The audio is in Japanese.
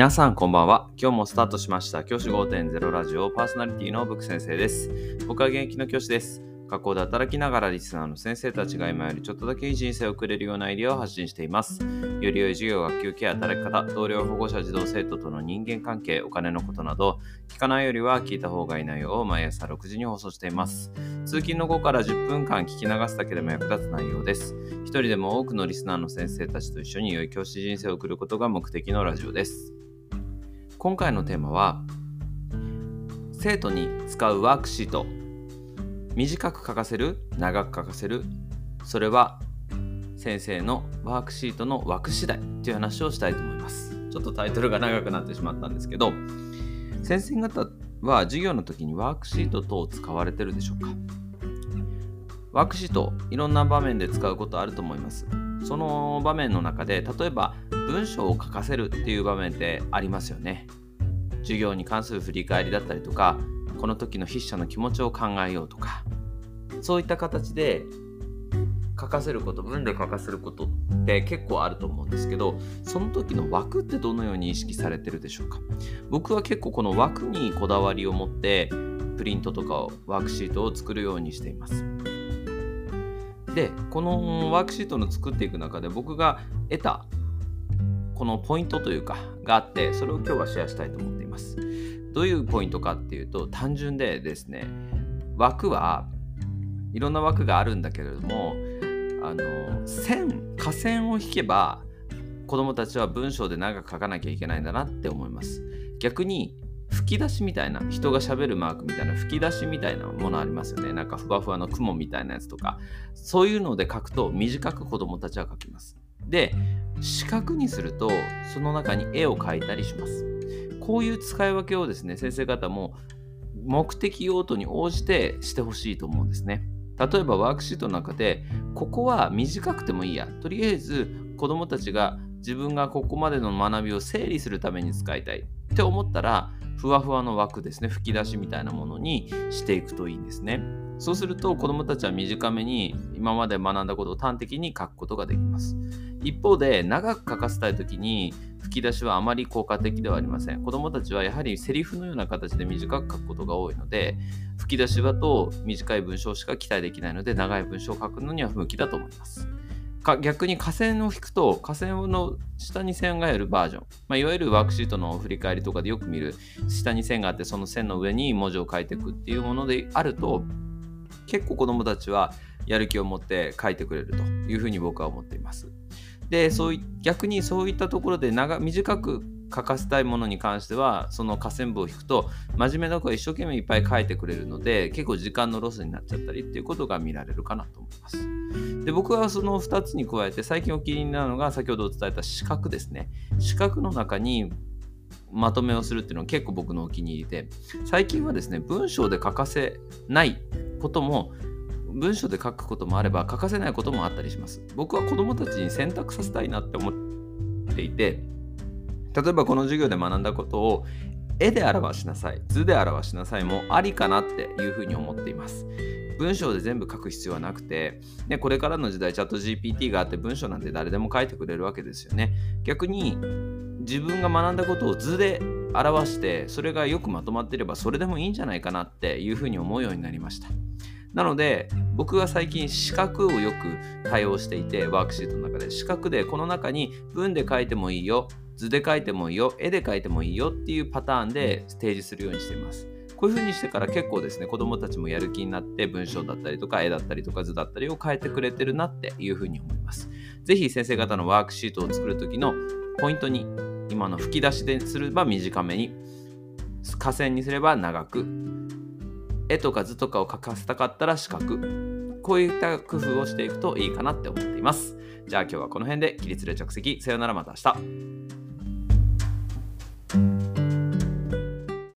皆さんこんばんは。今日もスタートしました教師5.0ラジオパーソナリティのブク先生です。僕は現役の教師です。学校で働きながらリスナーの先生たちが今よりちょっとだけいい人生を送れるようなアイデアを発信しています。より良い授業、学級ケア、働き方、同僚、保護者、児童生徒との人間関係、お金のことなど、聞かないよりは聞いた方がいい内容を毎朝6時に放送しています。通勤の後から10分間聞き流すだけでも役立つ内容です。一人でも多くのリスナーの先生たちと一緒に良い教師人生を送ることが目的のラジオです。今回のテーマは生徒に使うワークシート。短く書かせる長く書かせる。それは先生のワークシートの枠次第。という話をしたいと思います。ちょっとタイトルが長くなってしまったんですけど先生方は授業の時にワークシート等を使われてるでしょうか？ワークシートいろんな場面で使うことあると思います。その場面の中で例えば文章を書かせるっていう場面ってありますよね。授業に関する振り返りだったりとかこの時の筆者の気持ちを考えようとかそういった形で書かせること文で書かせることって結構あると思うんですけどその時の枠ってどのように意識されてるでしょうか？僕は結構この枠にこだわりを持ってプリントとかをワークシートを作るようにしています。でこのワークシートの作っていく中で僕が得たこのポイントというかがあってそれを今日はシェアしたいと思っています。どういうポイントかっていうと単純でですね枠はいろんな枠があるんだけれどもあの線下線を引けば子どもたちは文章で長く書かなきゃいけないんだなって思います。逆に吹き出しみたいな人がしゃべるマークみたいな吹き出しみたいなものありますよね。なんかふわふわの雲みたいなやつとかそういうので書くと短く子どもたちは書きます。で四角にするとその中に絵を描いたりします。こういう使い分けをですね先生方も目的用途に応じてしてほしいと思うんですね。例えばワークシートの中でここは短くてもいいや。とりあえず子どもたちが自分がここまでの学びを整理するために使いたい。って思ったらふわふわの枠ですね。吹き出しみたいなものにしていくといいんですね。そうすると子どもたちは短めに今まで学んだことを端的に書くことができます。一方で長く書かせたい時に吹き出しはあまり効果的ではありません。子どもたちはやはりセリフのような形で短く書くことが多いので吹き出しだと短い文章しか期待できないので長い文章を書くのには不向きだと思います。か逆に下線を引くと下線の下に線があるバージョン、まあ、いわゆるワークシートの振り返りとかでよく見る下に線があってその線の上に文字を書いていくっていうものであると結構子どもたちはやる気を持って書いてくれるというふうに僕は思っています。でそうい逆にそういったところで長短く書かせたいものに関してはその下線部を引くと真面目な子は一生懸命いっぱい書いてくれるので結構時間のロスになっちゃったりっていうことが見られるかなと思います。で僕はその2つに加えて最近お気に入りなのが先ほど伝えた四角ですね。四角の中にまとめをするっていうのは結構僕のお気に入りで最近はですね文章で書かせないことも文章で書くこともあれば書かせないこともあったりします。僕は子どもたちに選択させたいなって思っていて例えばこの授業で学んだことを絵で表しなさい図で表しなさいもありかなっていうふうに思っています。文章で全部書く必要はなくて、ね、これからの時代チャット GPT があって文章なんて誰でも書いてくれるわけですよね。逆に自分が学んだことを図で表してそれがよくまとまっていればそれでもいいんじゃないかなっていうふうに思うようになりました。なので僕は最近四角をよく対応していてワークシートの中で。四角でこの中に文で書いてもいいよ図で書いてもいいよ絵で書いてもいいよっていうパターンで提示するようにしています。こういう風にしてから結構ですね子どもたちもやる気になって文章だったりとか絵だったりとか図だったりを変えてくれてるなっていう風に思います。是非先生方のワークシートを作る時のポイントに今の吹き出しですれば短めに下線にすれば長く絵とか図とかを描かせたかったら四角こういった工夫をしていくといいかなって思っています。じゃあ今日はこの辺で起立で着席。さよならまた明日。